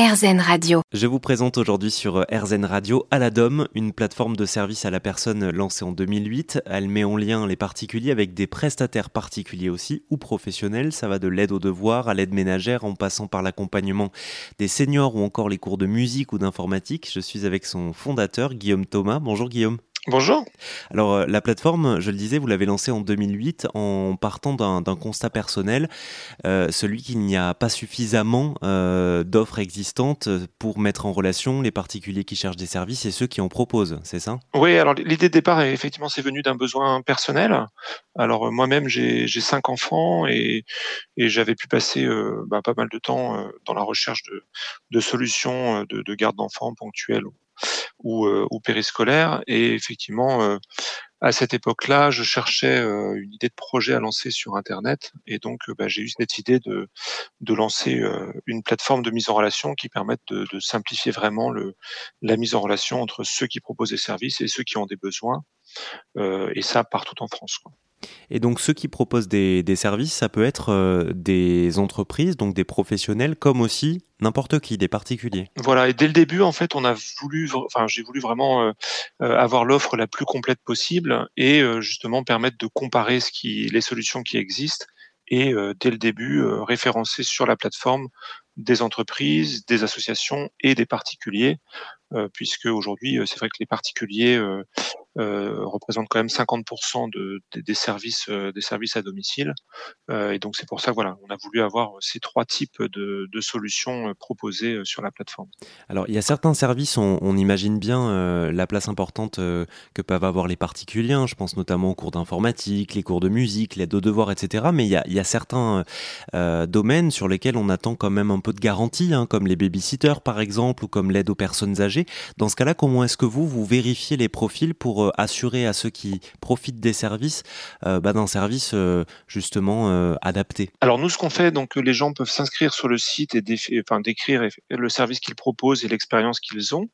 RZN Radio. Je vous présente aujourd'hui sur RZN Radio Aladom, une plateforme de service à la personne lancée en 2008. Elle met en lien les particuliers avec des prestataires particuliers aussi ou professionnels. Ça va de l'aide aux devoirs à l'aide ménagère en passant par l'accompagnement des seniors ou encore les cours de musique ou d'informatique. Je suis avec son fondateur Guillaume Thomas. Bonjour Guillaume. Bonjour. Alors euh, la plateforme, je le disais, vous l'avez lancée en 2008 en partant d'un constat personnel, euh, celui qu'il n'y a pas suffisamment euh, d'offres existantes pour mettre en relation les particuliers qui cherchent des services et ceux qui en proposent, c'est ça? Oui, alors l'idée de départ, effectivement, c'est venu d'un besoin personnel. Alors moi-même, j'ai cinq enfants et, j'avais pu passer bah, pas mal de temps dans la recherche de, solutions de, de garde d'enfants ponctuelles ou, euh, ou périscolaire. Et effectivement, euh, à cette époque-là, je cherchais euh, une idée de projet à lancer sur Internet. Et donc, bah, j'ai eu cette idée de, de lancer une plateforme de mise en relation qui permette de, de simplifier vraiment le, la mise en relation entre ceux qui proposent des services et ceux qui ont des besoins. et ça partout en France. Quoi. Et donc ceux qui proposent des, services, ça peut être euh, des entreprises, donc des professionnels, comme aussi n'importe qui, des particuliers. Voilà, et dès le début, en fait, on a voulu, enfin, j'ai voulu vraiment euh, euh, avoir l'offre la plus complète possible et justement permettre de comparer les solutions qui existent et dès le début référencer sur la plateforme des entreprises, des associations et des particuliers, puisque aujourd'hui, c'est vrai que les particuliers euh, représente quand même 50% de, des services euh, des services à domicile. Euh, et donc c'est pour ça voilà, on a voulu avoir ces trois types de, solutions proposées sur la plateforme. Alors il y a certains services, on, imagine bien la place importante que peuvent avoir les particuliers. Je pense notamment aux cours d'informatique, les cours de musique, l'aide aux devoirs, etc. Mais il y a, il y a certains domaines sur lesquels on attend quand même un peu de garantie, hein, comme les babysitters par exemple, ou comme l'aide aux personnes âgées. Dans ce cas-là, comment est-ce que vous vous vérifiez les profils pour euh, assurer à ceux qui profitent des services euh, bah, d'un service euh, justement adapté Alors nous, ce qu'on fait, donc les gens peuvent s'inscrire sur le site et décrire le service qu'ils proposent et l'expérience qu'ils ont.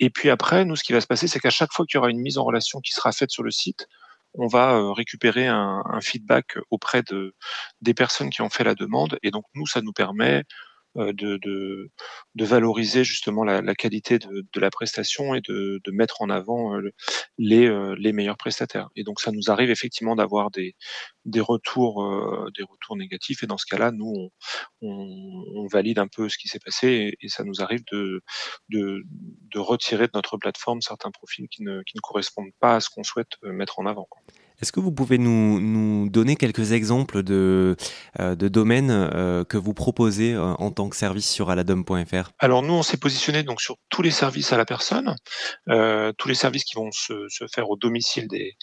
Et puis après, nous, ce qui va se passer, c'est qu'à chaque fois qu'il y aura une mise en relation qui sera faite sur le site, on va récupérer un, feedback auprès de, des personnes qui ont fait la demande. Et donc, nous, ça nous permet de, de, valoriser justement la, qualité de, la prestation et de, mettre en avant euh, les, euh, les, meilleurs prestataires. Et donc ça nous arrive effectivement d'avoir des, des retours des retours négatifs et dans ce cas-là nous on, valide un peu ce qui s'est passé et, ça nous arrive de, retirer de notre plateforme certains profils qui ne, qui ne correspondent pas à ce qu'on souhaite mettre en avant. Est-ce que vous pouvez nous, nous, donner quelques exemples de, euh, de domaines euh, que vous proposez euh, en tant que service sur aladom.fr Alors nous, on s'est positionné donc sur tous les services à la personne, tous les services qui vont se, se faire au domicile des,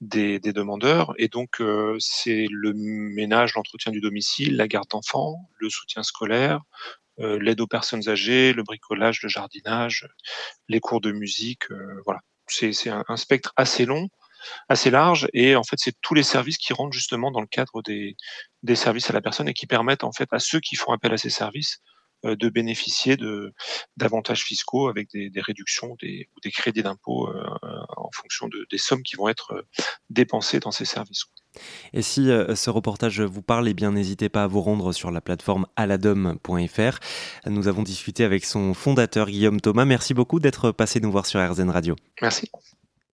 des, demandeurs. Et donc, c'est le ménage, l'entretien du domicile, la garde d'enfants, le soutien scolaire, l'aide aux personnes âgées, le bricolage, le jardinage, les cours de musique. voilà, c'est un, un spectre assez long assez large et en fait c'est tous les services qui rentrent justement dans le cadre des, des services à la personne et qui permettent en fait à ceux qui font appel à ces services euh, de bénéficier de d'avantages fiscaux avec des, des réductions des, ou des crédits d'impôt euh, en fonction de, des sommes qui vont être euh, dépensées dans ces services. Et si ce reportage vous parle, eh bien n'hésitez pas à vous rendre sur la plateforme aladom.fr. Nous avons discuté avec son fondateur Guillaume Thomas. Merci beaucoup d'être passé nous voir sur RZN Radio. Merci.